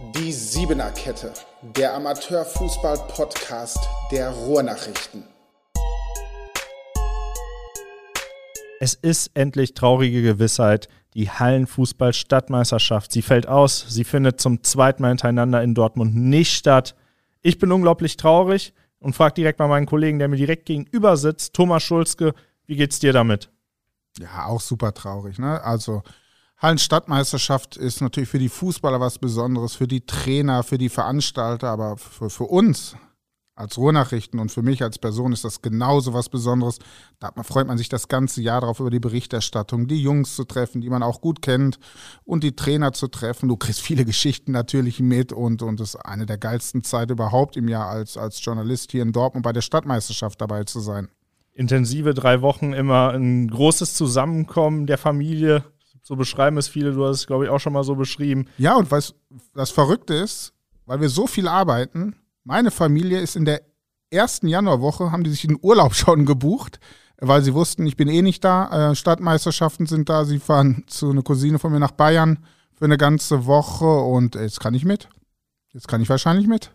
Die Siebener Kette, der Amateurfußball-Podcast der Ruhrnachrichten. Es ist endlich traurige Gewissheit. Die Hallenfußball-Stadtmeisterschaft, sie fällt aus. Sie findet zum zweiten Mal hintereinander in Dortmund nicht statt. Ich bin unglaublich traurig und frage direkt mal meinen Kollegen, der mir direkt gegenüber sitzt, Thomas Schulzke, wie geht's dir damit? Ja, auch super traurig. Ne? Also Hallenstadtmeisterschaft ist natürlich für die Fußballer was Besonderes, für die Trainer, für die Veranstalter, aber für, für uns als Ruhrnachrichten und für mich als Person ist das genauso was Besonderes. Da freut man sich das ganze Jahr darauf, über die Berichterstattung, die Jungs zu treffen, die man auch gut kennt und die Trainer zu treffen. Du kriegst viele Geschichten natürlich mit und, und das ist eine der geilsten Zeiten überhaupt im Jahr als, als Journalist hier in Dortmund bei der Stadtmeisterschaft dabei zu sein. Intensive drei Wochen, immer ein großes Zusammenkommen der Familie. So beschreiben es viele, du hast es, glaube ich, auch schon mal so beschrieben. Ja, und was das Verrückte ist, weil wir so viel arbeiten, meine Familie ist in der ersten Januarwoche, haben die sich den Urlaub schon gebucht, weil sie wussten, ich bin eh nicht da. Äh, Stadtmeisterschaften sind da. Sie fahren zu einer Cousine von mir nach Bayern für eine ganze Woche und jetzt kann ich mit. Jetzt kann ich wahrscheinlich mit.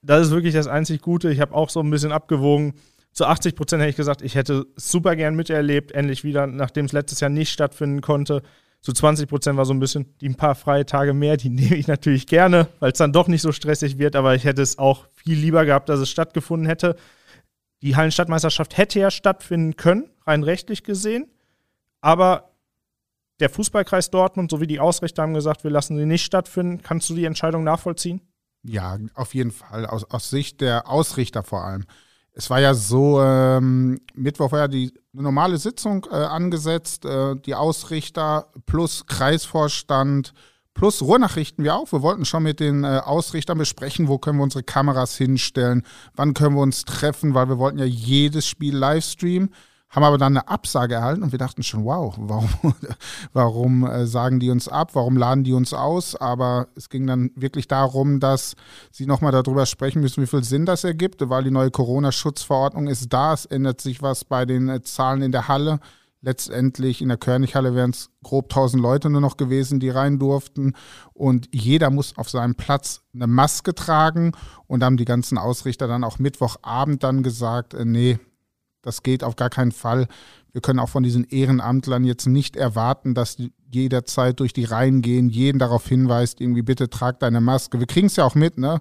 Das ist wirklich das einzig Gute. Ich habe auch so ein bisschen abgewogen. Zu 80 Prozent hätte ich gesagt, ich hätte super gern miterlebt, endlich wieder, nachdem es letztes Jahr nicht stattfinden konnte. Zu 20 Prozent war so ein bisschen die ein paar freie Tage mehr, die nehme ich natürlich gerne, weil es dann doch nicht so stressig wird, aber ich hätte es auch viel lieber gehabt, dass es stattgefunden hätte. Die Hallenstadtmeisterschaft hätte ja stattfinden können, rein rechtlich gesehen, aber der Fußballkreis Dortmund sowie die Ausrichter haben gesagt, wir lassen sie nicht stattfinden. Kannst du die Entscheidung nachvollziehen? Ja, auf jeden Fall, aus, aus Sicht der Ausrichter vor allem. Es war ja so, ähm, Mittwoch war ja die normale Sitzung äh, angesetzt, äh, die Ausrichter plus Kreisvorstand plus Ruhrnachrichten wir auch. Wir wollten schon mit den äh, Ausrichtern besprechen, wo können wir unsere Kameras hinstellen, wann können wir uns treffen, weil wir wollten ja jedes Spiel livestreamen haben aber dann eine Absage erhalten und wir dachten schon, wow, warum, warum äh, sagen die uns ab, warum laden die uns aus? Aber es ging dann wirklich darum, dass sie nochmal darüber sprechen müssen, wie viel Sinn das ergibt, weil die neue Corona-Schutzverordnung ist da. Es ändert sich was bei den äh, Zahlen in der Halle. Letztendlich in der Körnighalle wären es grob 1000 Leute nur noch gewesen, die rein durften. Und jeder muss auf seinem Platz eine Maske tragen. Und haben die ganzen Ausrichter dann auch Mittwochabend dann gesagt, äh, nee, das geht auf gar keinen Fall. Wir können auch von diesen Ehrenamtlern jetzt nicht erwarten, dass die jederzeit durch die Reihen gehen, jeden darauf hinweist, irgendwie bitte trag deine Maske. Wir kriegen es ja auch mit, ne?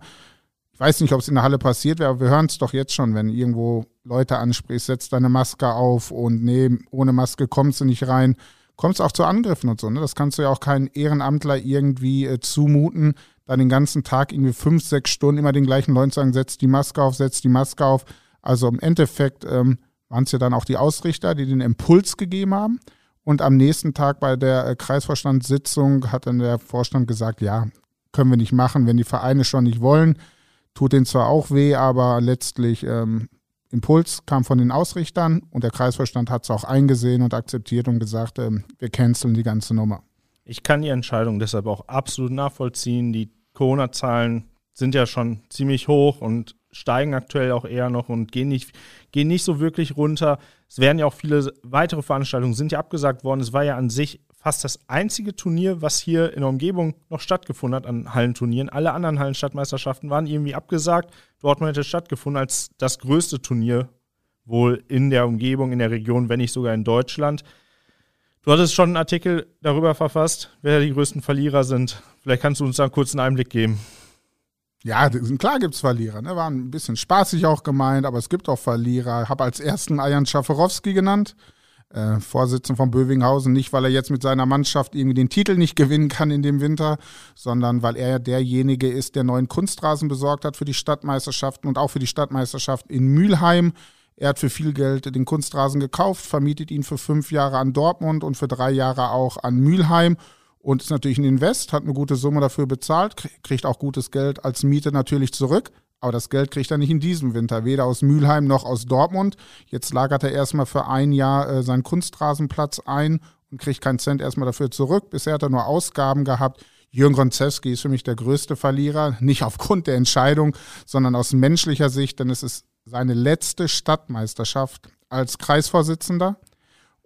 Ich weiß nicht, ob es in der Halle passiert wäre, aber wir hören es doch jetzt schon, wenn irgendwo Leute ansprichst, setz deine Maske auf und nee, ohne Maske kommst du nicht rein. Kommst auch zu Angriffen und so, ne? Das kannst du ja auch keinen Ehrenamtler irgendwie äh, zumuten, da den ganzen Tag irgendwie fünf, sechs Stunden immer den gleichen Leuten sagen, setz die Maske auf, setz die Maske auf. Also im Endeffekt ähm, waren es ja dann auch die Ausrichter, die den Impuls gegeben haben. Und am nächsten Tag bei der äh, Kreisvorstandssitzung hat dann der Vorstand gesagt, ja, können wir nicht machen, wenn die Vereine schon nicht wollen. Tut denen zwar auch weh, aber letztlich ähm, Impuls kam von den Ausrichtern und der Kreisvorstand hat es auch eingesehen und akzeptiert und gesagt, ähm, wir canceln die ganze Nummer. Ich kann die Entscheidung deshalb auch absolut nachvollziehen. Die Corona-Zahlen sind ja schon ziemlich hoch und steigen aktuell auch eher noch und gehen nicht, gehen nicht so wirklich runter. Es werden ja auch viele weitere Veranstaltungen sind ja abgesagt worden. Es war ja an sich fast das einzige Turnier, was hier in der Umgebung noch stattgefunden hat an Hallenturnieren. Alle anderen Hallenstadtmeisterschaften waren irgendwie abgesagt. Dortmund hätte stattgefunden als das größte Turnier wohl in der Umgebung, in der Region, wenn nicht sogar in Deutschland. Du hattest schon einen Artikel darüber verfasst, wer die größten Verlierer sind. Vielleicht kannst du uns da einen kurzen Einblick geben. Ja, klar gibt es Verlierer. Ne? War ein bisschen spaßig auch gemeint, aber es gibt auch Verlierer. Habe als ersten Ajan Schaforowski genannt, äh, Vorsitzender von Bövinghausen. Nicht, weil er jetzt mit seiner Mannschaft irgendwie den Titel nicht gewinnen kann in dem Winter, sondern weil er derjenige ist, der neuen Kunstrasen besorgt hat für die Stadtmeisterschaften und auch für die Stadtmeisterschaft in Mülheim. Er hat für viel Geld den Kunstrasen gekauft, vermietet ihn für fünf Jahre an Dortmund und für drei Jahre auch an Mülheim und ist natürlich ein Invest, hat eine gute Summe dafür bezahlt, kriegt auch gutes Geld als Miete natürlich zurück. Aber das Geld kriegt er nicht in diesem Winter, weder aus Mülheim noch aus Dortmund. Jetzt lagert er erstmal für ein Jahr äh, seinen Kunstrasenplatz ein und kriegt keinen Cent erstmal dafür zurück. Bisher hat er nur Ausgaben gehabt. Jürgen Gronzewski ist für mich der größte Verlierer, nicht aufgrund der Entscheidung, sondern aus menschlicher Sicht, denn es ist seine letzte Stadtmeisterschaft als Kreisvorsitzender.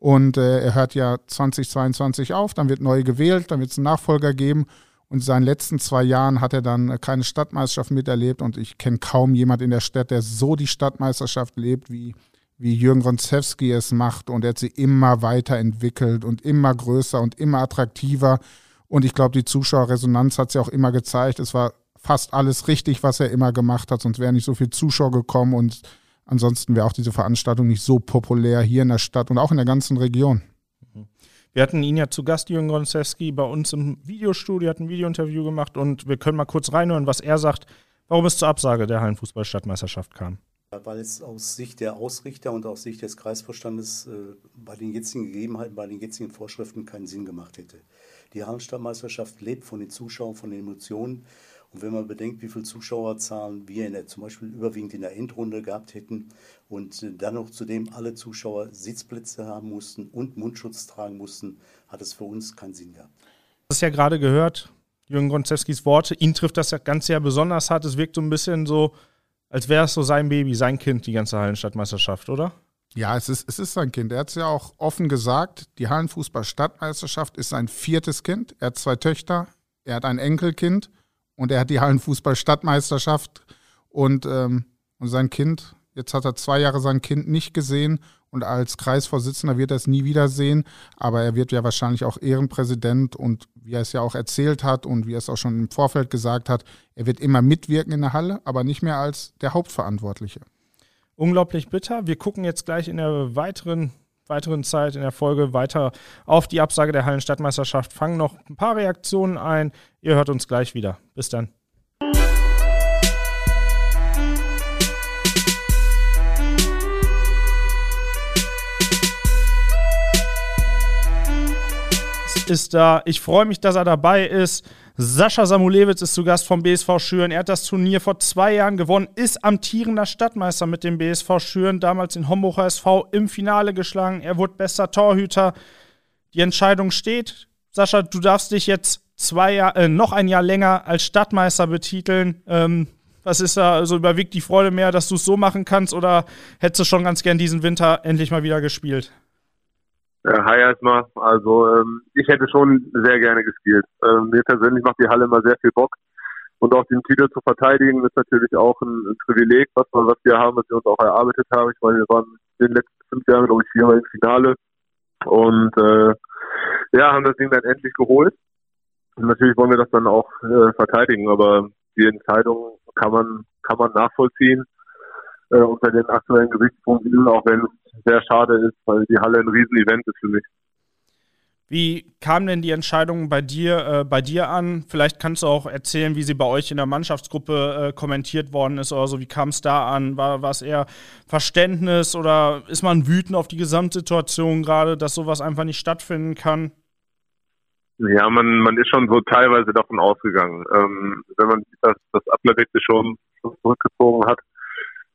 Und äh, er hört ja 2022 auf, dann wird neu gewählt, dann wird es einen Nachfolger geben. Und in seinen letzten zwei Jahren hat er dann keine Stadtmeisterschaft miterlebt und ich kenne kaum jemand in der Stadt, der so die Stadtmeisterschaft lebt, wie, wie Jürgen Ronzewski es macht. Und er hat sie immer weiterentwickelt und immer größer und immer attraktiver. Und ich glaube, die Zuschauerresonanz hat sie auch immer gezeigt. Es war fast alles richtig, was er immer gemacht hat, sonst wären nicht so viele Zuschauer gekommen und ansonsten wäre auch diese Veranstaltung nicht so populär hier in der Stadt und auch in der ganzen Region. Wir hatten ihn ja zu Gast, Jürgen Gonczewski, bei uns im Videostudio, hat ein Videointerview gemacht und wir können mal kurz reinhören, was er sagt, warum es zur Absage der Hallenfußball-Stadtmeisterschaft kam. Weil es aus Sicht der Ausrichter und aus Sicht des Kreisvorstandes äh, bei den jetzigen Gegebenheiten, bei den jetzigen Vorschriften keinen Sinn gemacht hätte. Die Hallenstadtmeisterschaft lebt von den Zuschauern, von den Emotionen. Und wenn man bedenkt, wie viele Zuschauerzahlen wir in der, zum Beispiel überwiegend in der Endrunde gehabt hätten und dann noch zudem alle Zuschauer Sitzplätze haben mussten und Mundschutz tragen mussten, hat es für uns keinen Sinn gehabt. Das ist ja gerade gehört, Jürgen Gonzewskis Worte. Ihn trifft das Ganze ja besonders hart. Es wirkt so ein bisschen so, als wäre es so sein Baby, sein Kind, die ganze Hallenstadtmeisterschaft, oder? Ja, es ist, es ist sein Kind. Er hat es ja auch offen gesagt, die Hallenfußball-Stadtmeisterschaft ist sein viertes Kind. Er hat zwei Töchter, er hat ein Enkelkind und er hat die Hallenfußball-Stadtmeisterschaft und, ähm, und sein Kind, jetzt hat er zwei Jahre sein Kind nicht gesehen und als Kreisvorsitzender wird er es nie wiedersehen, aber er wird ja wahrscheinlich auch Ehrenpräsident und wie er es ja auch erzählt hat und wie er es auch schon im Vorfeld gesagt hat, er wird immer mitwirken in der Halle, aber nicht mehr als der Hauptverantwortliche. Unglaublich bitter. Wir gucken jetzt gleich in der weiteren weiteren Zeit in der Folge weiter auf die Absage der Hallenstadtmeisterschaft. Fangen noch ein paar Reaktionen ein. Ihr hört uns gleich wieder. Bis dann. ist da. Ich freue mich, dass er dabei ist. Sascha Samulewitz ist zu Gast vom BSV Schüren. Er hat das Turnier vor zwei Jahren gewonnen, ist amtierender Stadtmeister mit dem BSV Schüren, damals in Homburger SV im Finale geschlagen. Er wurde bester Torhüter. Die Entscheidung steht. Sascha, du darfst dich jetzt zwei Jahr, äh, noch ein Jahr länger als Stadtmeister betiteln. Ähm, was ist da, also überwiegt die Freude mehr, dass du es so machen kannst oder hättest du schon ganz gern diesen Winter endlich mal wieder gespielt? Ja, hi erstmal. Also ähm, ich hätte schon sehr gerne gespielt. Ähm, mir persönlich macht die Halle immer sehr viel Bock. Und auch den Titel zu verteidigen, ist natürlich auch ein, ein Privileg, was, was wir haben, was wir uns auch erarbeitet haben. Ich meine, wir waren in den letzten fünf Jahren, glaube ich, viermal im Finale. Und äh, ja, haben das Ding dann endlich geholt. Und natürlich wollen wir das dann auch äh, verteidigen, aber die Entscheidung kann man, kann man nachvollziehen äh, unter den aktuellen Gesichtspunkten, auch wenn es sehr schade ist, weil die Halle ein Riesenevent ist für mich. Wie kam denn die Entscheidung bei dir, äh, bei dir an? Vielleicht kannst du auch erzählen, wie sie bei euch in der Mannschaftsgruppe äh, kommentiert worden ist oder so. Wie kam es da an? War, war es eher Verständnis oder ist man wütend auf die Gesamtsituation gerade, dass sowas einfach nicht stattfinden kann? Ja, man, man ist schon so teilweise davon ausgegangen. Ähm, wenn man das, das schon, schon zurückgezogen hat,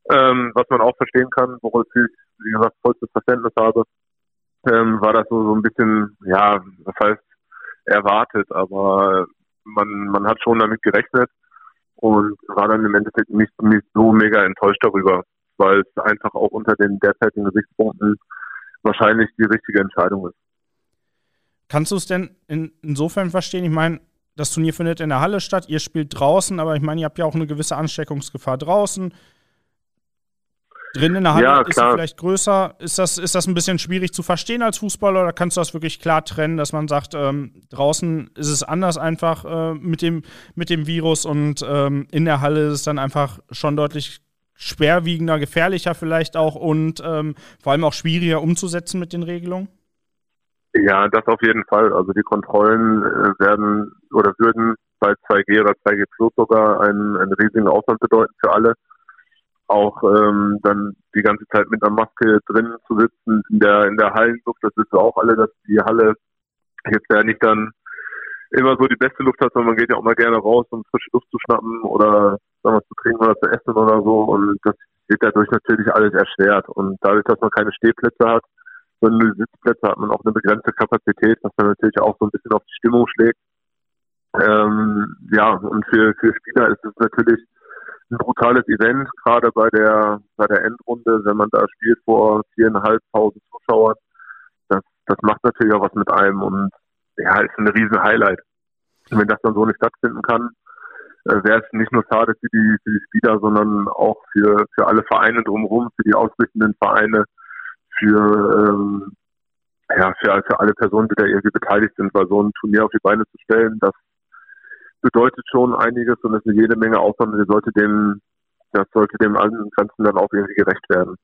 ähm, was man auch verstehen kann, worauf ich, wie gesagt, vollstes Verständnis habe, ähm, war das so, so ein bisschen, ja, was heißt erwartet, aber man, man hat schon damit gerechnet und war dann im Endeffekt nicht, nicht so mega enttäuscht darüber, weil es einfach auch unter den derzeitigen Gesichtspunkten wahrscheinlich die richtige Entscheidung ist. Kannst du es denn in, insofern verstehen? Ich meine, das Turnier findet in der Halle statt, ihr spielt draußen, aber ich meine, ihr habt ja auch eine gewisse Ansteckungsgefahr draußen. Drin in der Halle ja, ist sie vielleicht größer. Ist das, ist das ein bisschen schwierig zu verstehen als Fußballer oder kannst du das wirklich klar trennen, dass man sagt, ähm, draußen ist es anders einfach äh, mit, dem, mit dem Virus und ähm, in der Halle ist es dann einfach schon deutlich schwerwiegender, gefährlicher vielleicht auch und ähm, vor allem auch schwieriger umzusetzen mit den Regelungen? Ja, das auf jeden Fall. Also die Kontrollen äh, werden oder würden bei 2G oder 2G Plus sogar einen, einen riesigen Aufwand bedeuten für alle auch ähm, dann die ganze Zeit mit einer Maske drin zu sitzen in der in der Hallenluft, das wissen wir auch alle, dass die Halle jetzt ja nicht dann immer so die beste Luft hat, sondern man geht ja auch mal gerne raus, um frische Luft zu schnappen oder sagen wir, zu trinken oder zu essen oder so. Und das wird dadurch natürlich alles erschwert. Und dadurch, dass man keine Stehplätze hat, sondern nur Sitzplätze hat man auch eine begrenzte Kapazität, was dann natürlich auch so ein bisschen auf die Stimmung schlägt. Ähm, ja, und für, für Spieler ist es natürlich ein brutales Event, gerade bei der bei der Endrunde, wenn man da spielt vor viereinhalbtausend Zuschauern. Das, das macht natürlich auch was mit einem und ja, ist ein riesen Highlight. Und wenn das dann so nicht stattfinden kann, äh, wäre es nicht nur schade für die, für die Spieler, sondern auch für, für alle Vereine drumherum, für die ausrichtenden Vereine, für, ähm, ja, für, für alle Personen, die da irgendwie beteiligt sind, weil so ein Turnier auf die Beine zu stellen, das bedeutet schon einiges und es ist jede Menge Aufwand und sollte dem, das sollte dem Ganzen dann auch irgendwie gerecht werden.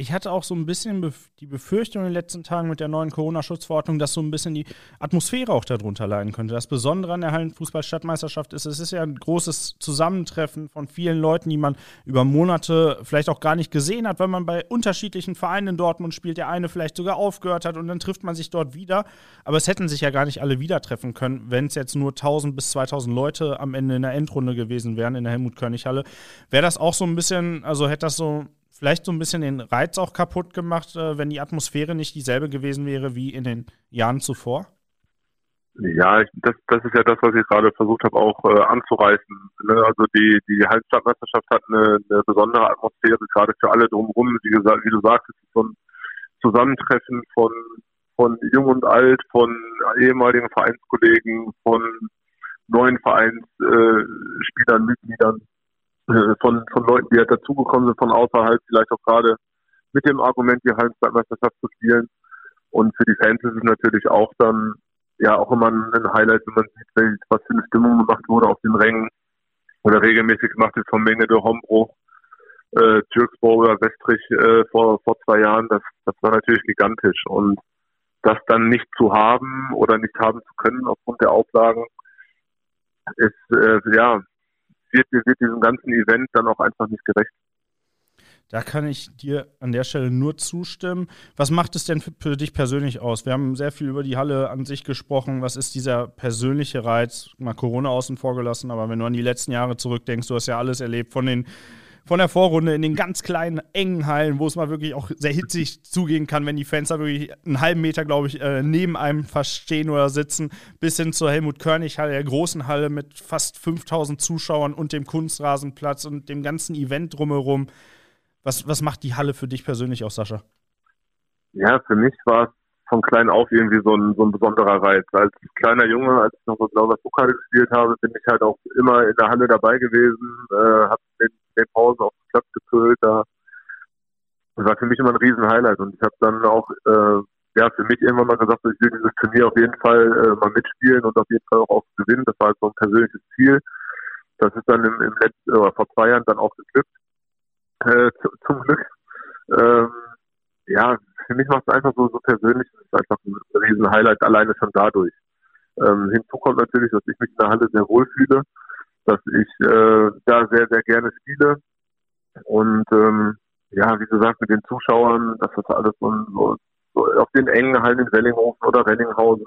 Ich hatte auch so ein bisschen die Befürchtung in den letzten Tagen mit der neuen Corona-Schutzverordnung, dass so ein bisschen die Atmosphäre auch darunter leiden könnte. Das Besondere an der Hallenfußball-Stadtmeisterschaft ist, es ist ja ein großes Zusammentreffen von vielen Leuten, die man über Monate vielleicht auch gar nicht gesehen hat, weil man bei unterschiedlichen Vereinen in Dortmund spielt, der eine vielleicht sogar aufgehört hat und dann trifft man sich dort wieder. Aber es hätten sich ja gar nicht alle wieder treffen können, wenn es jetzt nur 1000 bis 2000 Leute am Ende in der Endrunde gewesen wären in der Helmut-König-Halle. Wäre das auch so ein bisschen, also hätte das so vielleicht so ein bisschen den Reiz auch kaputt gemacht, äh, wenn die Atmosphäre nicht dieselbe gewesen wäre wie in den Jahren zuvor? Ja, das, das ist ja das, was ich gerade versucht habe, auch äh, anzureißen. Ne? Also die, die Halbstadtmeisterschaft hat eine, eine besondere Atmosphäre, gerade für alle drumherum. Wie, gesagt, wie du ist so ein Zusammentreffen von, von Jung und Alt, von ehemaligen Vereinskollegen, von neuen Vereinsspielern, äh, Mitgliedern. Äh, von, von Leuten, die halt dazugekommen sind von außerhalb, vielleicht auch gerade mit dem Argument, die Hallenmeisterschaft zu spielen. Und für die Fans ist es natürlich auch dann ja auch immer ein Highlight, wenn man sieht, was für eine Stimmung gemacht wurde auf den Rängen oder regelmäßig gemacht wird von Menge de Hombruch, äh, Türksburg oder Westrich äh, vor, vor zwei Jahren. Das, das war natürlich gigantisch. Und das dann nicht zu haben oder nicht haben zu können aufgrund der Auflagen, ist äh, ja wird, wird diesem ganzen Event dann auch einfach nicht gerecht. Da kann ich dir an der Stelle nur zustimmen. Was macht es denn für, dich persönlich aus? Wir haben sehr viel über die Halle an sich gesprochen. Was ist dieser persönliche Reiz? Mal Corona außen vor gelassen, aber wenn du an die letzten Jahre zurückdenkst, du hast ja alles erlebt von den von der Vorrunde in den ganz kleinen, engen Hallen, wo es mal wirklich auch sehr hitzig zugehen kann, wenn die Fans da wirklich einen halben Meter, glaube ich, äh, neben einem fast stehen oder sitzen, bis hin zur Helmut-Körnig-Halle, der großen Halle mit fast 5000 Zuschauern und dem Kunstrasenplatz und dem ganzen Event drumherum. Was, was macht die Halle für dich persönlich aus, Sascha? Ja, für mich war es von klein auf irgendwie so ein, so ein besonderer Reiz. Als kleiner Junge, als ich noch so Blauer Pokal gespielt habe, bin ich halt auch immer in der Halle dabei gewesen, äh, habe in den Pausen auf den Platz gepölt. Da das war für mich immer ein Riesen-Highlight. Und ich habe dann auch äh, ja, für mich irgendwann mal gesagt, ich will dieses Turnier auf jeden Fall äh, mal mitspielen und auf jeden Fall auch, auch gewinnen. Das war so ein persönliches Ziel. Das ist dann im, im letzten, oder vor zwei Jahren dann auch geglückt. Äh, zu, zum Glück. Ähm, ja, für mich macht es einfach so, so persönlich, es ist einfach ein riesen Highlight alleine schon dadurch. Ähm, hinzu kommt natürlich, dass ich mich in der Halle sehr wohl fühle, dass ich äh, da sehr, sehr gerne spiele und ähm, ja, wie gesagt, mit den Zuschauern, das ist alles so, so, so auf den engen Hallen in Wellinghofen oder Renninghausen,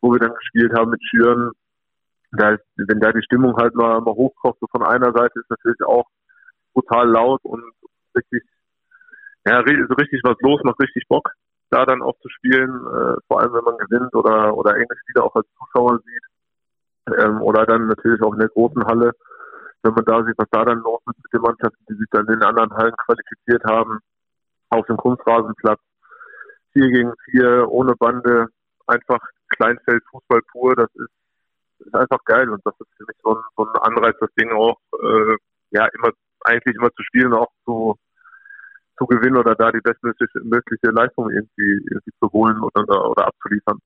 wo wir dann gespielt haben mit Schüren, da ist, wenn da die Stimmung halt mal, mal hochkocht, so von einer Seite ist natürlich auch brutal laut und richtig ja, so richtig was los, macht richtig Bock, da dann auch zu spielen, äh, vor allem wenn man gewinnt oder, oder enge Spiele auch als Zuschauer sieht. Ähm, oder dann natürlich auch in der großen Halle, wenn man da sieht, was da dann los ist mit den Mannschaften, die sich dann in den anderen Hallen qualifiziert haben, auf dem Kunstrasenplatz. Vier gegen vier, ohne Bande, einfach Kleinfeld, Fußball pur, das ist, ist einfach geil und das ist für mich so ein, so ein Anreiz, das Ding auch äh, ja immer eigentlich immer zu spielen, auch zu zu gewinnen oder da die bestmögliche Leistung irgendwie, irgendwie zu holen oder, oder abzuliefern.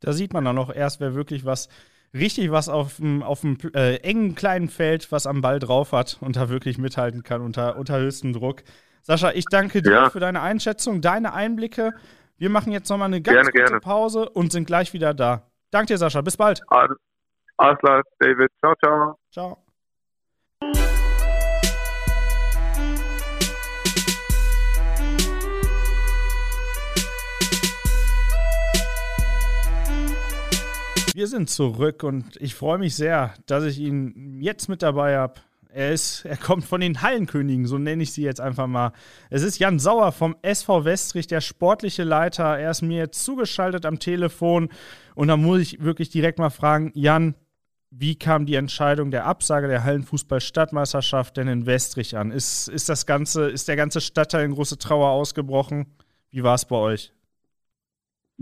Da sieht man dann auch erst, wer wirklich was richtig was auf dem, auf dem äh, engen kleinen Feld, was am Ball drauf hat und da wirklich mithalten kann unter, unter höchstem Druck. Sascha, ich danke dir ja. für deine Einschätzung, deine Einblicke. Wir machen jetzt nochmal eine ganz gerne, kurze gerne. Pause und sind gleich wieder da. Danke dir, Sascha. Bis bald. Alles klar, David. Ciao, ciao. Ciao. Wir sind zurück und ich freue mich sehr, dass ich ihn jetzt mit dabei habe. Er ist, er kommt von den Hallenkönigen, so nenne ich sie jetzt einfach mal. Es ist Jan Sauer vom SV Westrich, der sportliche Leiter. Er ist mir jetzt zugeschaltet am Telefon und da muss ich wirklich direkt mal fragen, Jan, wie kam die Entscheidung der Absage der Hallenfußball-Stadtmeisterschaft denn in Westrich an? Ist, ist das ganze, ist der ganze Stadtteil in große Trauer ausgebrochen? Wie war es bei euch?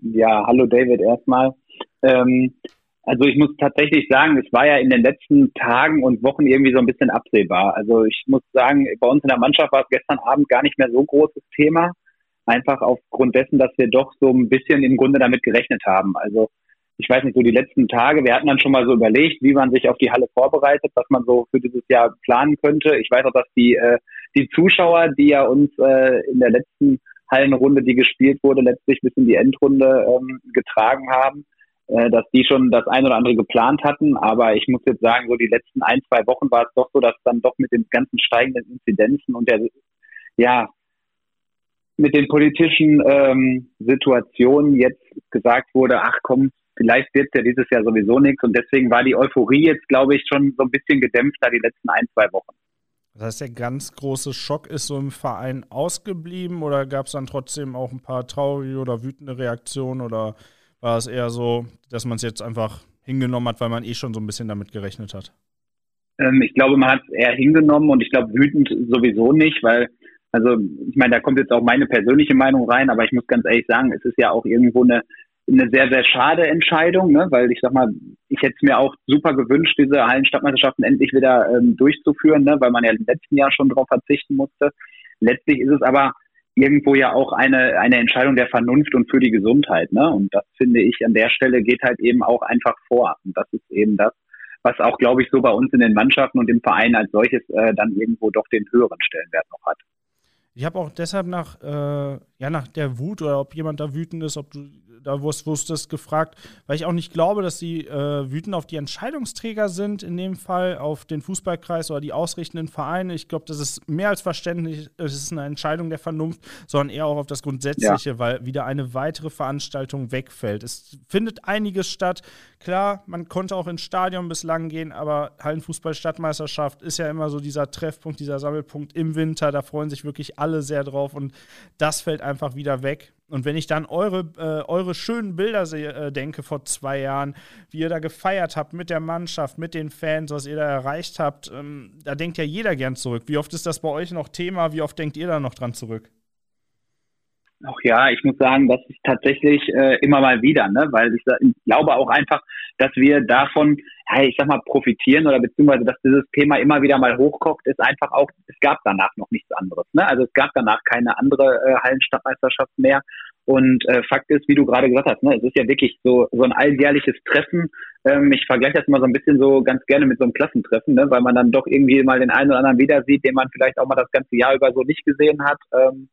Ja, hallo David erstmal. Ähm, Also ich muss tatsächlich sagen, es war ja in den letzten Tagen und Wochen irgendwie so ein bisschen absehbar. Also ich muss sagen, bei uns in der Mannschaft war es gestern Abend gar nicht mehr so großes Thema. Einfach aufgrund dessen, dass wir doch so ein bisschen im Grunde damit gerechnet haben. Also ich weiß nicht, so die letzten Tage, wir hatten dann schon mal so überlegt, wie man sich auf die Halle vorbereitet, was man so für dieses Jahr planen könnte. Ich weiß auch, dass die, äh, die Zuschauer, die ja uns äh, in der letzten Hallenrunde, die gespielt wurde, letztlich bis in die Endrunde ähm, getragen haben, dass die schon das ein oder andere geplant hatten. Aber ich muss jetzt sagen, so die letzten ein, zwei Wochen war es doch so, dass dann doch mit den ganzen steigenden Inzidenzen und der, ja, mit den politischen ähm, Situationen jetzt gesagt wurde, ach komm, vielleicht wird ja dieses Jahr sowieso nichts. Und deswegen war die Euphorie jetzt, glaube ich, schon so ein bisschen gedämpfter die letzten ein, zwei Wochen. Das heißt, der ganz große Schock ist so im Verein ausgeblieben oder gab es dann trotzdem auch ein paar traurige oder wütende Reaktionen oder war es eher so, dass man es jetzt einfach hingenommen hat, weil man eh schon so ein bisschen damit gerechnet hat? Ähm, ich glaube, man hat es eher hingenommen und ich glaube, wütend sowieso nicht, weil, also ich meine, da kommt jetzt auch meine persönliche Meinung rein, aber ich muss ganz ehrlich sagen, es ist ja auch irgendwo eine eine sehr, sehr schade Entscheidung, ne? weil ich sag mal, ich hätte es mir auch super gewünscht, diese Hallenstadtmeisterschaften endlich wieder ähm, durchzuführen, ne? weil man ja im letzten Jahr schon darauf verzichten musste. Letztlich ist es aber irgendwo ja auch eine, eine Entscheidung der Vernunft und für die Gesundheit. Ne? Und das finde ich an der Stelle geht halt eben auch einfach vor. Und das ist eben das, was auch, glaube ich, so bei uns in den Mannschaften und im Verein als solches äh, dann irgendwo doch den höheren Stellenwert noch hat. Ich habe auch deshalb nach, äh, ja, nach der Wut oder ob jemand da wütend ist, ob du da wusstest, gefragt, weil ich auch nicht glaube, dass sie äh, wütend auf die Entscheidungsträger sind, in dem Fall auf den Fußballkreis oder die ausrichtenden Vereine. Ich glaube, das ist mehr als verständlich, es ist eine Entscheidung der Vernunft, sondern eher auch auf das Grundsätzliche, ja. weil wieder eine weitere Veranstaltung wegfällt. Es findet einiges statt. Klar, man konnte auch ins Stadion bislang gehen, aber Hallenfußball-Stadtmeisterschaft ist ja immer so dieser Treffpunkt, dieser Sammelpunkt im Winter. Da freuen sich wirklich alle sehr drauf und das fällt einfach wieder weg. Und wenn ich dann eure, äh, eure schönen Bilder sehe, äh, denke vor zwei Jahren, wie ihr da gefeiert habt mit der Mannschaft, mit den Fans, was ihr da erreicht habt, ähm, da denkt ja jeder gern zurück. Wie oft ist das bei euch noch Thema? Wie oft denkt ihr da noch dran zurück? Ach ja, ich muss sagen, das ist tatsächlich äh, immer mal wieder, ne? weil ich, ich, glaube auch einfach, dass wir davon, ja, ich sag mal, profitieren oder beziehungsweise, dass dieses Thema immer wieder mal hochkocht, ist einfach auch, es gab danach noch nichts anderes. Ne? Also es gab danach keine andere äh, Hallenstadtmeisterschaft mehr. Und äh, Fakt ist, wie du gerade gesagt hast, ne, es ist ja wirklich so, so ein alljährliches Treffen. Ähm, ich vergleiche das immer so ein bisschen so ganz gerne mit so einem Klassentreffen, ne, weil man dann doch irgendwie mal den einen oder anderen wieder sieht, den man vielleicht auch mal das ganze Jahr über so nicht gesehen hat. Ähm,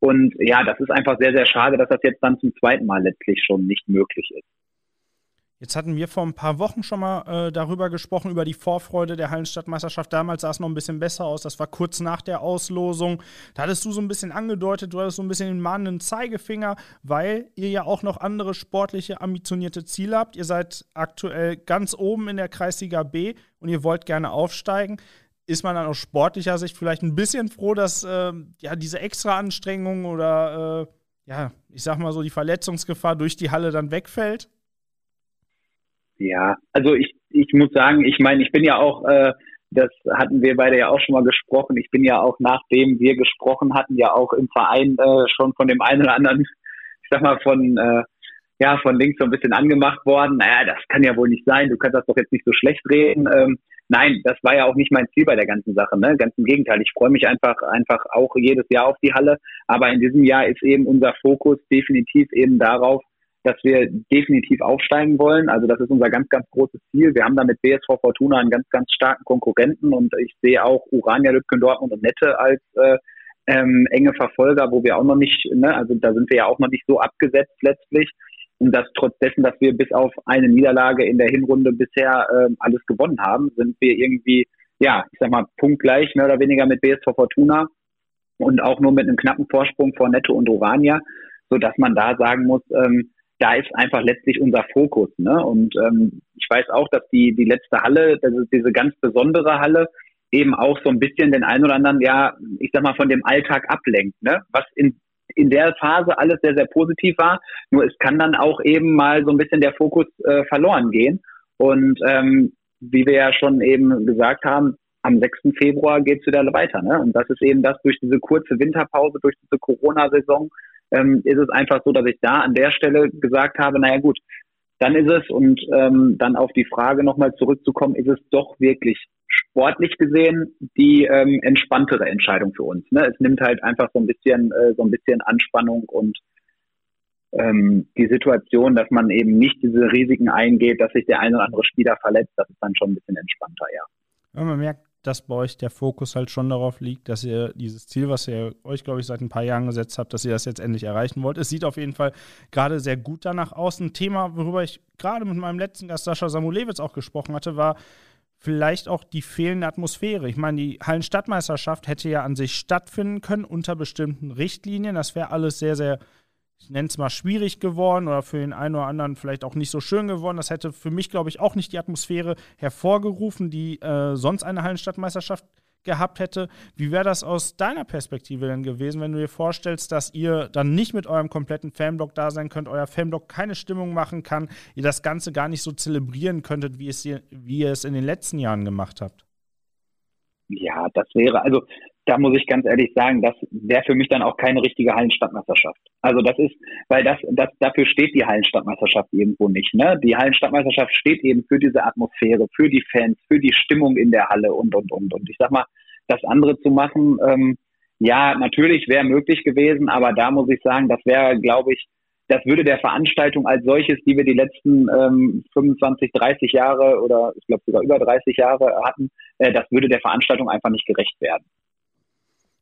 und ja, das ist einfach sehr, sehr schade, dass das jetzt dann zum zweiten Mal letztlich schon nicht möglich ist. Jetzt hatten wir vor ein paar Wochen schon mal äh, darüber gesprochen, über die Vorfreude der Hallenstadtmeisterschaft. Damals sah es noch ein bisschen besser aus. Das war kurz nach der Auslosung. Da hattest du so ein bisschen angedeutet, du hattest so ein bisschen den mahnenden Zeigefinger, weil ihr ja auch noch andere sportliche, ambitionierte Ziele habt. Ihr seid aktuell ganz oben in der Kreisliga B und ihr wollt gerne aufsteigen ist man dann aus sportlicher Sicht vielleicht ein bisschen froh, dass äh, ja diese extra Anstrengung oder äh, ja, ich sag mal so, die Verletzungsgefahr durch die Halle dann wegfällt? Ja, also ich, ich muss sagen, ich meine, ich bin ja auch, äh, das hatten wir beide ja auch schon mal gesprochen, ich bin ja auch, nachdem wir gesprochen hatten, ja auch im Verein äh, schon von dem einen oder anderen, ich sag mal, von äh, ja, von links so ein bisschen angemacht worden. Naja, das kann ja wohl nicht sein, du kannst das doch jetzt nicht so schlecht reden. Ähm, nein, das war ja auch nicht mein Ziel bei der ganzen Sache. Ne? Ganz im Gegenteil. Ich freue mich einfach, einfach auch jedes Jahr auf die Halle. Aber in diesem Jahr ist eben unser Fokus definitiv eben darauf, dass wir definitiv aufsteigen wollen. Also das ist unser ganz, ganz großes Ziel. Wir haben da mit BSV Fortuna einen ganz, ganz starken Konkurrenten und ich sehe auch Urania Lütgen Dortmund und Nette als äh, ähm, enge Verfolger, wo wir auch noch nicht, ne, also da sind wir ja auch noch nicht so abgesetzt letztlich. Und das trotz dessen, dass wir bis auf eine Niederlage in der Hinrunde bisher äh, alles gewonnen haben, sind wir irgendwie, ja, ich sag mal, punktgleich mehr oder weniger mit BSV Fortuna und auch nur mit einem knappen Vorsprung vor Netto und Orania, so dass man da sagen muss, ähm, da ist einfach letztlich unser Fokus. Ne? Und ähm, ich weiß auch, dass die, die letzte Halle, das ist diese ganz besondere Halle, eben auch so ein bisschen den einen oder anderen, ja, ich sag mal, von dem Alltag ablenkt, ne? Was in in der Phase alles sehr, sehr positiv war. Nur es kann dann auch eben mal so ein bisschen der Fokus äh, verloren gehen. Und ähm, wie wir ja schon eben gesagt haben, am 6. Februar geht's wieder weiter. Ne? Und das ist eben das durch diese kurze Winterpause, durch diese Corona-Saison, ähm, ist es einfach so, dass ich da an der Stelle gesagt habe, naja gut, dann ist es, und ähm, dann auf die Frage nochmal zurückzukommen, ist es doch wirklich sportlich gesehen die ähm, entspanntere Entscheidung für uns. Ne? Es nimmt halt einfach so ein bisschen, äh, so ein bisschen Anspannung und ähm, die Situation, dass man eben nicht diese Risiken eingeht, dass sich der eine oder andere Spieler verletzt, das ist dann schon ein bisschen entspannter, ja. ja man merkt, dass bei euch der Fokus halt schon darauf liegt, dass ihr dieses Ziel, was ihr euch, glaube ich, seit ein paar Jahren gesetzt habt, dass ihr das jetzt endlich erreichen wollt. Es sieht auf jeden Fall gerade sehr gut danach aus. Ein Thema, worüber ich gerade mit meinem letzten Gast Sascha Samulewitz auch gesprochen hatte, war vielleicht auch die fehlende Atmosphäre. Ich meine, die Hallenstadtmeisterschaft hätte ja an sich stattfinden können unter bestimmten Richtlinien. Das wäre alles sehr, sehr ich nenne es mal, schwierig geworden oder für den einen oder anderen vielleicht auch nicht so schön geworden. Das hätte für mich, glaube ich, auch nicht die Atmosphäre hervorgerufen, die äh, sonst eine Hallenstadtmeisterschaft gehabt hätte. Wie wäre das aus deiner Perspektive denn gewesen, wenn du dir vorstellst, dass ihr dann nicht mit eurem kompletten Fanblock da sein könnt, euer Fanblock keine Stimmung machen kann, ihr das Ganze gar nicht so zelebrieren könntet, wie, es, wie ihr es in den letzten Jahren gemacht habt? Ja, das wäre, also da muss ich ganz ehrlich sagen, das wäre für mich dann auch keine richtige Hallenstadtmeisterschaft. Also das ist, weil das, das dafür steht die Hallenstadtmeisterschaft irgendwo nicht. Ne? Die Hallenstadtmeisterschaft steht eben für diese Atmosphäre, für die Fans, für die Stimmung in der Halle und und und. Und ich sag mal, das andere zu machen, ähm, ja, natürlich wäre möglich gewesen, aber da muss ich sagen, das wäre, glaube ich, das würde der Veranstaltung als solches, die wir die letzten ähm, 25, 30 Jahre oder ich glaube sogar über 30 Jahre hatten, äh, das würde der Veranstaltung einfach nicht gerecht werden.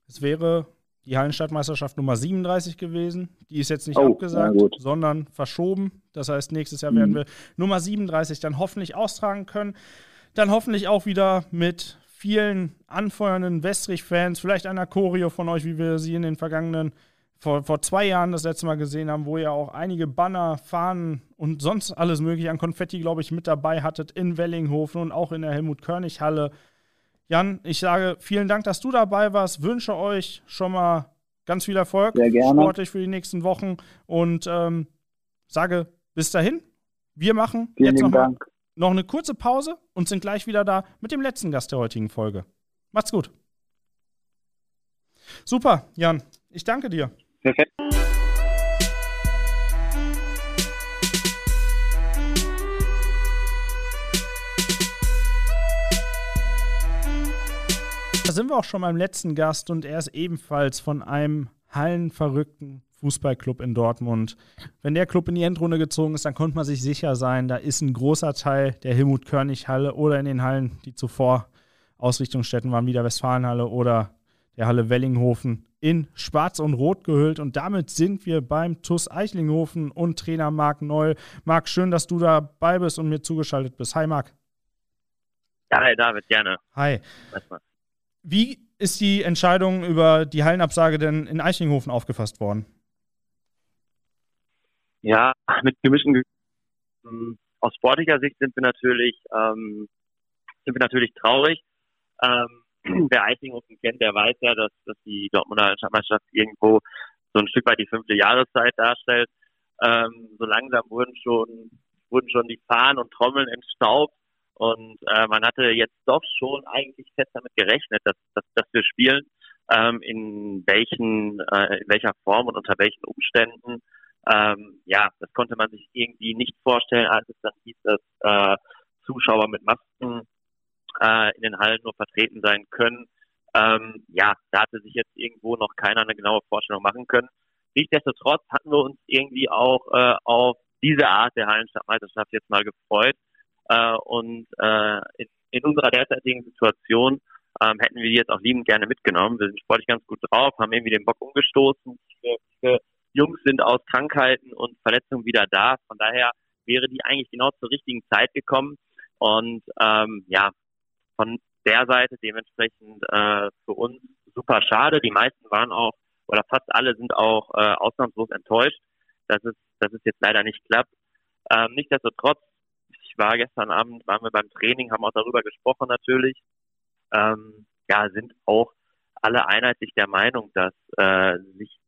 Es wäre die Hallenstadtmeisterschaft Nummer 37 gewesen. Die ist jetzt nicht oh, abgesagt, sondern verschoben. Das heißt, nächstes Jahr mhm. werden wir Nummer 37 dann hoffentlich austragen können. Dann hoffentlich auch wieder mit vielen anfeuernden Westrich-Fans, vielleicht einer Choreo von euch, wie wir sie in den vergangenen, vor, vor zwei Jahren das letzte Mal gesehen haben, wo ihr auch einige Banner, Fahnen und sonst alles mögliche an Konfetti, glaube ich, mit dabei hattet in Wellinghofen und auch in der Helmut-Körnig-Halle. Jan, ich sage vielen Dank, dass du dabei warst. Wünsche euch schon mal ganz viel Erfolg sportlich für die nächsten Wochen und ähm, sage bis dahin. Wir machen vielen jetzt noch, mal, noch eine kurze Pause und sind gleich wieder da mit dem letzten Gast der heutigen Folge. Macht's gut. Super, Jan. Ich danke dir. Perfekt. Sind wir auch schon beim letzten Gast und er ist ebenfalls von einem hallenverrückten Fußballclub in Dortmund. Wenn der Club in die Endrunde gezogen ist, dann konnte man sich sicher sein, da ist ein großer Teil der Helmut-Körnig-Halle oder in den Hallen, die zuvor Ausrichtungsstätten waren, wie der Westfalenhalle oder der Halle Wellinghofen, in Schwarz und Rot gehüllt. Und damit sind wir beim TUS Eichlinghofen und Trainer Marc Neul. Marc, schön, dass du dabei bist und mir zugeschaltet bist. Hi, Marc. Ja, hi, David, gerne. Hi. Erstmal. Wie ist die Entscheidung über die Hallenabsage denn in Eichlinghofen aufgefasst worden? Ja, mit gemischten. Aus sportlicher Sicht sind wir natürlich, ähm, sind wir natürlich traurig. Ähm, wer Eichlinghofen kennt, der weiß ja, dass, dass die Dortmunder Stadtmeisterschaft irgendwo so ein Stück weit die fünfte Jahreszeit darstellt. Ähm, so langsam wurden schon, wurden schon die Fahnen und Trommeln entstaubt und äh, man hatte jetzt doch schon eigentlich fest damit gerechnet, dass, dass, dass wir spielen. Ähm, in welchen, äh, in welcher Form und unter welchen Umständen. Ähm, ja, das konnte man sich irgendwie nicht vorstellen, als es dann hieß, dass äh, Zuschauer mit Masken äh, in den Hallen nur vertreten sein können. Ähm, ja, da hatte sich jetzt irgendwo noch keiner eine genaue Vorstellung machen können. Nichtsdestotrotz hatten wir uns irgendwie auch äh, auf diese Art der Hallenstadtmeisterschaft jetzt mal gefreut. Äh, und äh, in, in unserer derzeitigen Situation ähm, hätten wir die jetzt auch liebend gerne mitgenommen. Wir sind sportlich ganz gut drauf, haben irgendwie den Bock umgestoßen. Viele, Jungs sind aus Krankheiten und Verletzungen wieder da. Von daher wäre die eigentlich genau zur richtigen Zeit gekommen. Und ähm, ja, von der Seite dementsprechend äh, für uns super schade. Die meisten waren auch, oder fast alle sind auch äh, ausnahmslos enttäuscht, dass es, dass es jetzt leider nicht klappt. Ähm, nichtsdestotrotz war gestern Abend, waren wir beim Training, haben auch darüber gesprochen natürlich. Ähm, ja, sind auch alle einheitlich der Meinung, dass äh, sich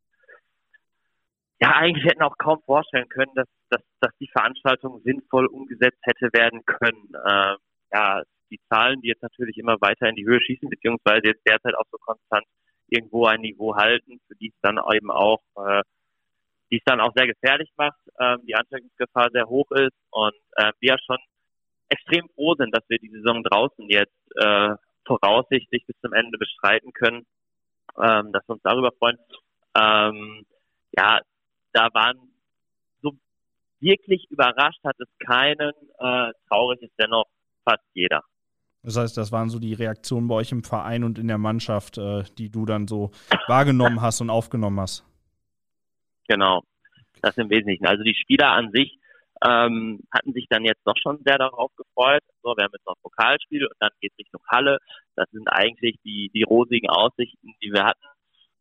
ja eigentlich hätten auch kaum vorstellen können, dass, dass, dass die Veranstaltung sinnvoll umgesetzt hätte werden können. Äh, ja, die Zahlen, die jetzt natürlich immer weiter in die Höhe schießen, beziehungsweise jetzt derzeit auch so konstant irgendwo ein Niveau halten, für die es dann eben auch äh, die es dann auch sehr gefährlich macht, ähm, die Ansteckungsgefahr sehr hoch ist und äh, wir schon extrem froh sind, dass wir die Saison draußen jetzt äh, voraussichtlich bis zum Ende bestreiten können, ähm, dass wir uns darüber freuen. Ähm, ja, da waren so wirklich überrascht hat es keinen, äh, traurig ist dennoch fast jeder. Das heißt, das waren so die Reaktionen bei euch im Verein und in der Mannschaft, äh, die du dann so wahrgenommen hast und aufgenommen hast. Genau, das im Wesentlichen. Also die Spieler an sich ähm, hatten sich dann jetzt doch schon sehr darauf gefreut. So, wir haben jetzt noch Pokalspiel und dann geht es Richtung Halle. Das sind eigentlich die, die rosigen Aussichten, die wir hatten,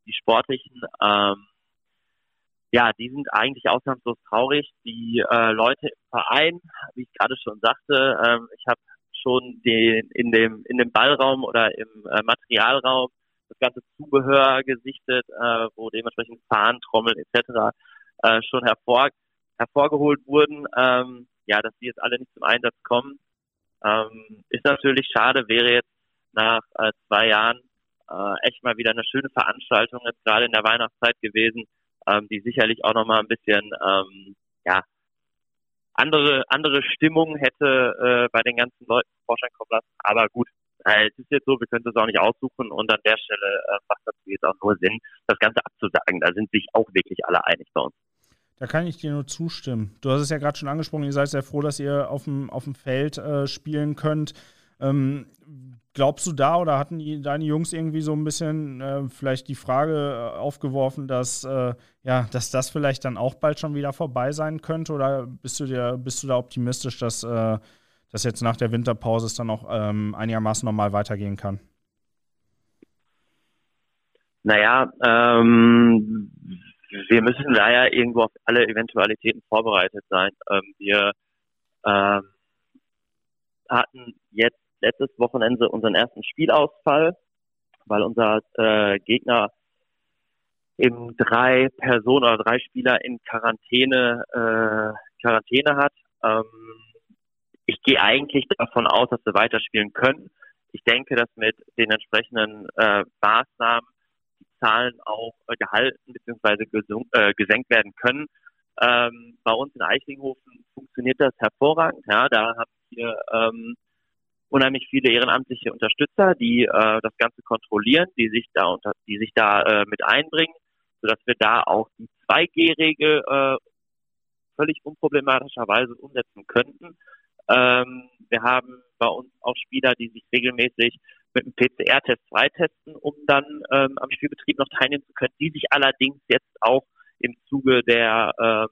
die sportlichen. Ähm, ja, die sind eigentlich ausnahmslos traurig. Die äh, Leute im Verein, wie ich gerade schon sagte, ähm, ich habe schon den, in dem in dem Ballraum oder im äh, Materialraum das ganze Zubehör gesichtet, äh, wo dementsprechend Fahnen, Trommeln etc. Äh, schon hervor, hervorgeholt wurden. Ähm, ja, dass die jetzt alle nicht zum Einsatz kommen, ähm, ist natürlich schade. Wäre jetzt nach äh, zwei Jahren äh, echt mal wieder eine schöne Veranstaltung jetzt gerade in der Weihnachtszeit gewesen, ähm, die sicherlich auch nochmal ein bisschen ähm, ja andere andere Stimmung hätte äh, bei den ganzen Leuten Vorschein kommen lassen. Aber gut, es ist jetzt so, wir können es auch nicht aussuchen und an der Stelle äh, macht das jetzt auch nur Sinn, das Ganze abzusagen. Da sind sich auch wirklich alle einig bei uns. Da kann ich dir nur zustimmen. Du hast es ja gerade schon angesprochen, ihr seid sehr froh, dass ihr auf dem, auf dem Feld äh, spielen könnt. Ähm, glaubst du da oder hatten die, deine Jungs irgendwie so ein bisschen äh, vielleicht die Frage äh, aufgeworfen, dass, äh, ja, dass das vielleicht dann auch bald schon wieder vorbei sein könnte? Oder bist du, dir, bist du da optimistisch, dass, äh, dass jetzt nach der Winterpause es dann auch ähm, einigermaßen normal weitergehen kann? Naja, ähm, wir müssen da ja irgendwo auf alle Eventualitäten vorbereitet sein. Ähm, wir ähm, hatten jetzt letztes Wochenende unseren ersten Spielausfall, weil unser äh, Gegner eben drei Personen oder drei Spieler in Quarantäne äh, Quarantäne hat. Ähm, ich gehe eigentlich davon aus, dass wir weiterspielen können. Ich denke, dass mit den entsprechenden äh, Maßnahmen die Zahlen auch äh, gehalten bzw. Äh, gesenkt werden können. Ähm, bei uns in Eichlinghofen funktioniert das hervorragend. Ja, da haben wir ähm, unheimlich viele ehrenamtliche Unterstützer, die äh, das Ganze kontrollieren, die sich da unter, die sich da äh, mit einbringen, sodass wir da auch die 2G-Regel äh, völlig unproblematischerweise umsetzen könnten. Ähm, wir haben bei uns auch Spieler, die sich regelmäßig mit einem PCR-Test freitesten, um dann ähm, am Spielbetrieb noch teilnehmen zu können, die sich allerdings jetzt auch im Zuge der äh,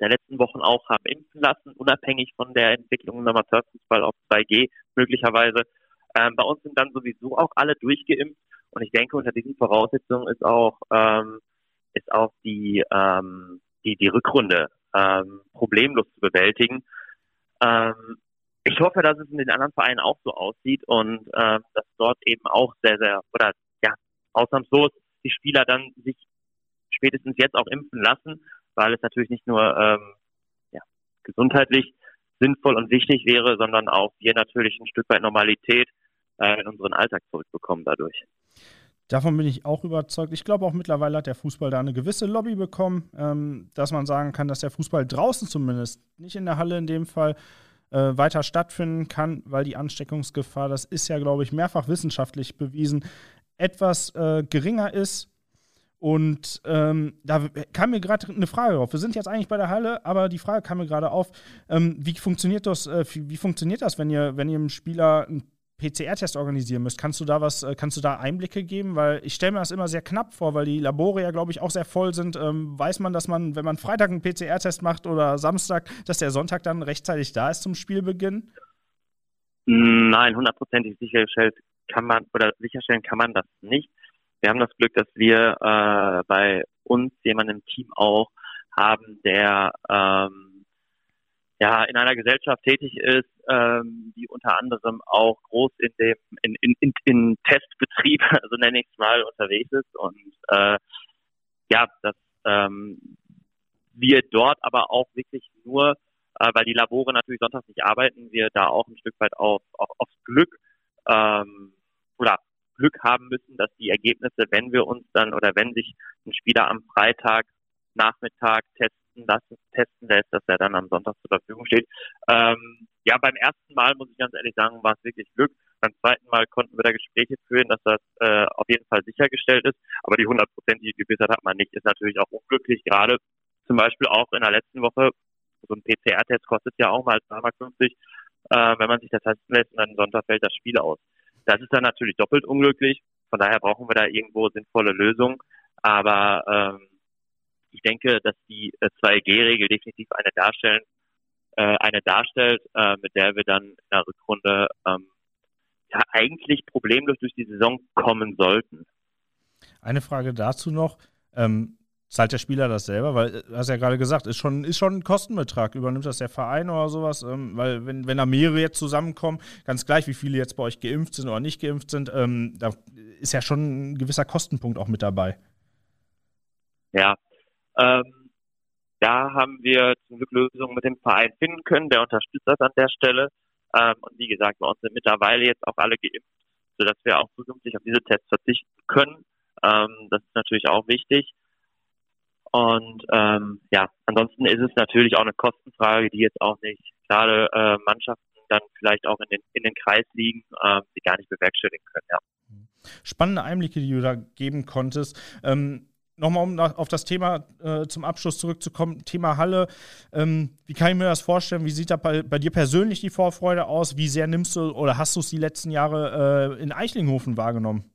der letzten Wochen auch haben impfen lassen, unabhängig von der Entwicklung im Amateurfußball auf 2G möglicherweise. Ähm, bei uns sind dann sowieso auch alle durchgeimpft und ich denke, unter diesen Voraussetzungen ist auch ähm, ist auch die ähm, die die Rückrunde ähm, problemlos zu bewältigen. Ähm, ich hoffe, dass es in den anderen Vereinen auch so aussieht und ähm, dass dort eben auch sehr sehr oder ja ausnahmslos die Spieler dann sich spätestens jetzt auch impfen lassen weil es natürlich nicht nur ähm, ja, gesundheitlich sinnvoll und wichtig wäre, sondern auch wir natürlich ein Stück weit Normalität äh, in unseren Alltag zurückbekommen dadurch. Davon bin ich auch überzeugt. Ich glaube auch mittlerweile hat der Fußball da eine gewisse Lobby bekommen, ähm, dass man sagen kann, dass der Fußball draußen zumindest, nicht in der Halle in dem Fall, äh, weiter stattfinden kann, weil die Ansteckungsgefahr, das ist ja, glaube ich, mehrfach wissenschaftlich bewiesen, etwas äh, geringer ist und ähm, da kam mir gerade eine Frage auf. Wir sind jetzt eigentlich bei der Halle, aber die Frage kam mir gerade auf, ähm, wie funktioniert das, äh, wie funktioniert das, wenn ihr, wenn ihr einem Spieler einen PCR-Test organisieren müsst? Kannst du da was, äh, kannst du da Einblicke geben? Weil ich stelle mir das immer sehr knapp vor, weil die Labore ja, glaube ich, auch sehr voll sind. Ähm, weiß man, dass man, wenn man Freitag einen PCR-Test macht oder Samstag, dass der Sonntag dann rechtzeitig da ist zum Spielbeginn? Nein, hundertprozentig sicherstellen kann man oder sicherstellen kann man das nicht. Wir haben das Glück, dass wir äh, bei uns jemanden im Team auch haben, der ähm, ja in einer Gesellschaft tätig ist, ähm, die unter anderem auch groß in dem in, in, in, in Testbetrieb, so nenne ich es mal, unterwegs ist. Und äh, ja, dass ähm, wir dort aber auch wirklich nur, äh, weil die Labore natürlich sonntags nicht arbeiten, wir da auch ein Stück weit auf, auf aufs Glück ähm, oder Glück haben müssen, dass die Ergebnisse, wenn wir uns dann oder wenn sich ein Spieler am Freitag Nachmittag testen lassen, testen lässt, dass er dann am Sonntag zur Verfügung steht. Ähm, ja, beim ersten Mal muss ich ganz ehrlich sagen, war es wirklich Glück. Beim zweiten Mal konnten wir da Gespräche führen, dass das äh, auf jeden Fall sichergestellt ist. Aber die hundertprozentige Gewissheit hat man nicht. Ist natürlich auch unglücklich, gerade zum Beispiel auch in der letzten Woche. So ein PCR-Test kostet ja auch mal 250, äh, wenn man sich das testen lässt und dann Sonntag fällt das Spiel aus. Das ist dann natürlich doppelt unglücklich. Von daher brauchen wir da irgendwo sinnvolle Lösungen. Aber ähm, ich denke, dass die 2G-Regel definitiv eine darstellen, äh, eine darstellt, äh, mit der wir dann in der Rückrunde ähm, ja eigentlich problemlos durch die Saison kommen sollten. Eine Frage dazu noch. Ähm, zahlt der Spieler das selber? Weil, äh, du hast ja gerade gesagt, ist schon, ist schon ein Kostenbetrag. Übernimmt das der Verein oder sowas? Ähm, weil, wenn, wenn da mehrere jetzt zusammenkommen, ganz gleich, wie viele jetzt bei euch geimpft sind oder nicht geimpft sind, ähm, da ist ja schon ein gewisser Kostenpunkt auch mit dabei. Ja, ähm, da haben wir zum Glück Lösungen mit dem Verein finden können, der unterstützt das an der Stelle. Ähm, und wie gesagt, bei uns sind mittlerweile jetzt auch alle geimpft, sodass wir auch zukünftig auf diese Tests verzichten können. Ähm, das ist natürlich auch wichtig. Und ähm, ja, ansonsten ist es natürlich auch eine Kostenfrage, die jetzt auch nicht gerade äh, Mannschaften dann vielleicht auch in den, in den Kreis liegen, äh, die gar nicht bewerkstelligen können, ja. Spannende Einblicke, die du da geben konntest. Ähm, Nochmal, um auf das Thema äh, zum Abschluss zurückzukommen, Thema Halle. Ähm, wie kann ich mir das vorstellen? Wie sieht da bei, bei, dir persönlich die Vorfreude aus? Wie sehr nimmst du oder hast du es die letzten Jahre äh, in Eichlinghofen wahrgenommen?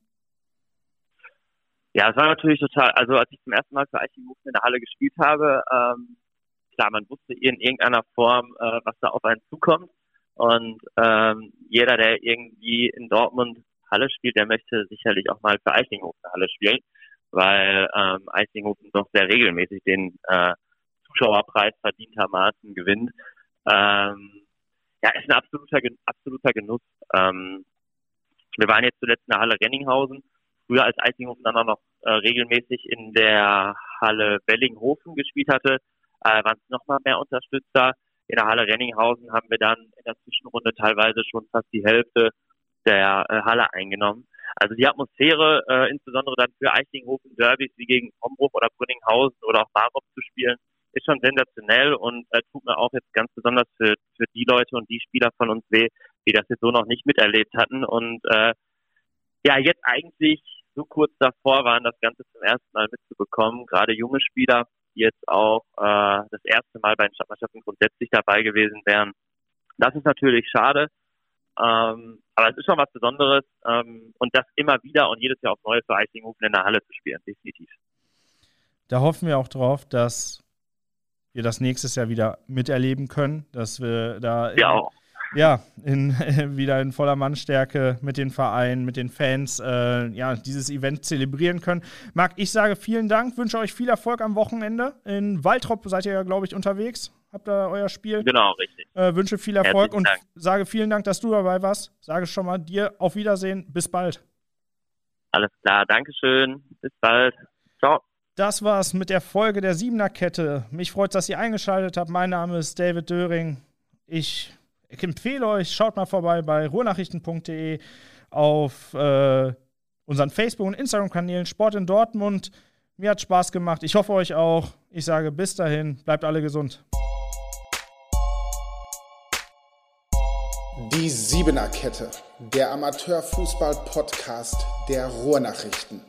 Ja, es war natürlich total, also als ich zum ersten Mal für Eichlinghofen in der Halle gespielt habe, ähm, klar, man wusste in irgendeiner Form, äh, was da auf einen zukommt. Und ähm, jeder, der irgendwie in Dortmund Halle spielt, der möchte sicherlich auch mal für Eichlinghofen Halle spielen, weil ähm, Eichlinghofen doch sehr regelmäßig den äh, Zuschauerpreis verdientermaßen gewinnt. Ähm, ja, ist ein absoluter, absoluter Genuss. Ähm, wir waren jetzt zuletzt in der Halle Renninghausen früher als Eisinghofen dann auch noch äh, regelmäßig in der Halle Wellinghofen gespielt hatte, äh, waren es nochmal mehr Unterstützer. In der Halle Renninghausen haben wir dann in der Zwischenrunde teilweise schon fast die Hälfte der äh, Halle eingenommen. Also die Atmosphäre, äh, insbesondere dann für Eichlinghofen Derbys wie gegen Hombruch oder Brünninghausen oder auch Barop zu spielen, ist schon sensationell und äh, tut mir auch jetzt ganz besonders für, für die Leute und die Spieler von uns weh, die das jetzt so noch nicht miterlebt hatten und äh, ja, jetzt eigentlich so kurz davor waren, das Ganze zum ersten Mal mitzubekommen. Gerade junge Spieler, die jetzt auch äh, das erste Mal bei den Stadtmannschaften grundsätzlich dabei gewesen wären. Das ist natürlich schade, ähm, aber es ist schon was Besonderes ähm, und das immer wieder und jedes Jahr auf neue für Eisinghofen in der Halle zu spielen, definitiv. Da hoffen wir auch drauf, dass wir das nächstes Jahr wieder miterleben können, dass wir da ja, auch ja, in, wieder in voller Mannstärke mit den Vereinen, mit den Fans, äh, ja, dieses Event zelebrieren können. Marc, ich sage vielen Dank, wünsche euch viel Erfolg am Wochenende. In Waltrop seid ihr ja, glaube ich, unterwegs. Habt ihr euer Spiel? Genau, richtig. Äh, wünsche viel Erfolg und sage vielen Dank, dass du dabei warst. Sage schon mal dir auf Wiedersehen. Bis bald. Alles klar, Dankeschön. Bis bald. Ciao. Das war's mit der Folge der Siebener Kette. Mich freut, dass ihr eingeschaltet habt. Mein Name ist David Döring. Ich ich empfehle euch, schaut mal vorbei bei ruhrnachrichten.de auf äh, unseren Facebook- und Instagram-Kanälen Sport in Dortmund. Mir hat Spaß gemacht. Ich hoffe euch auch. Ich sage bis dahin, bleibt alle gesund. Siebener Kette, der Amateurfußball-Podcast der Ruhrnachrichten.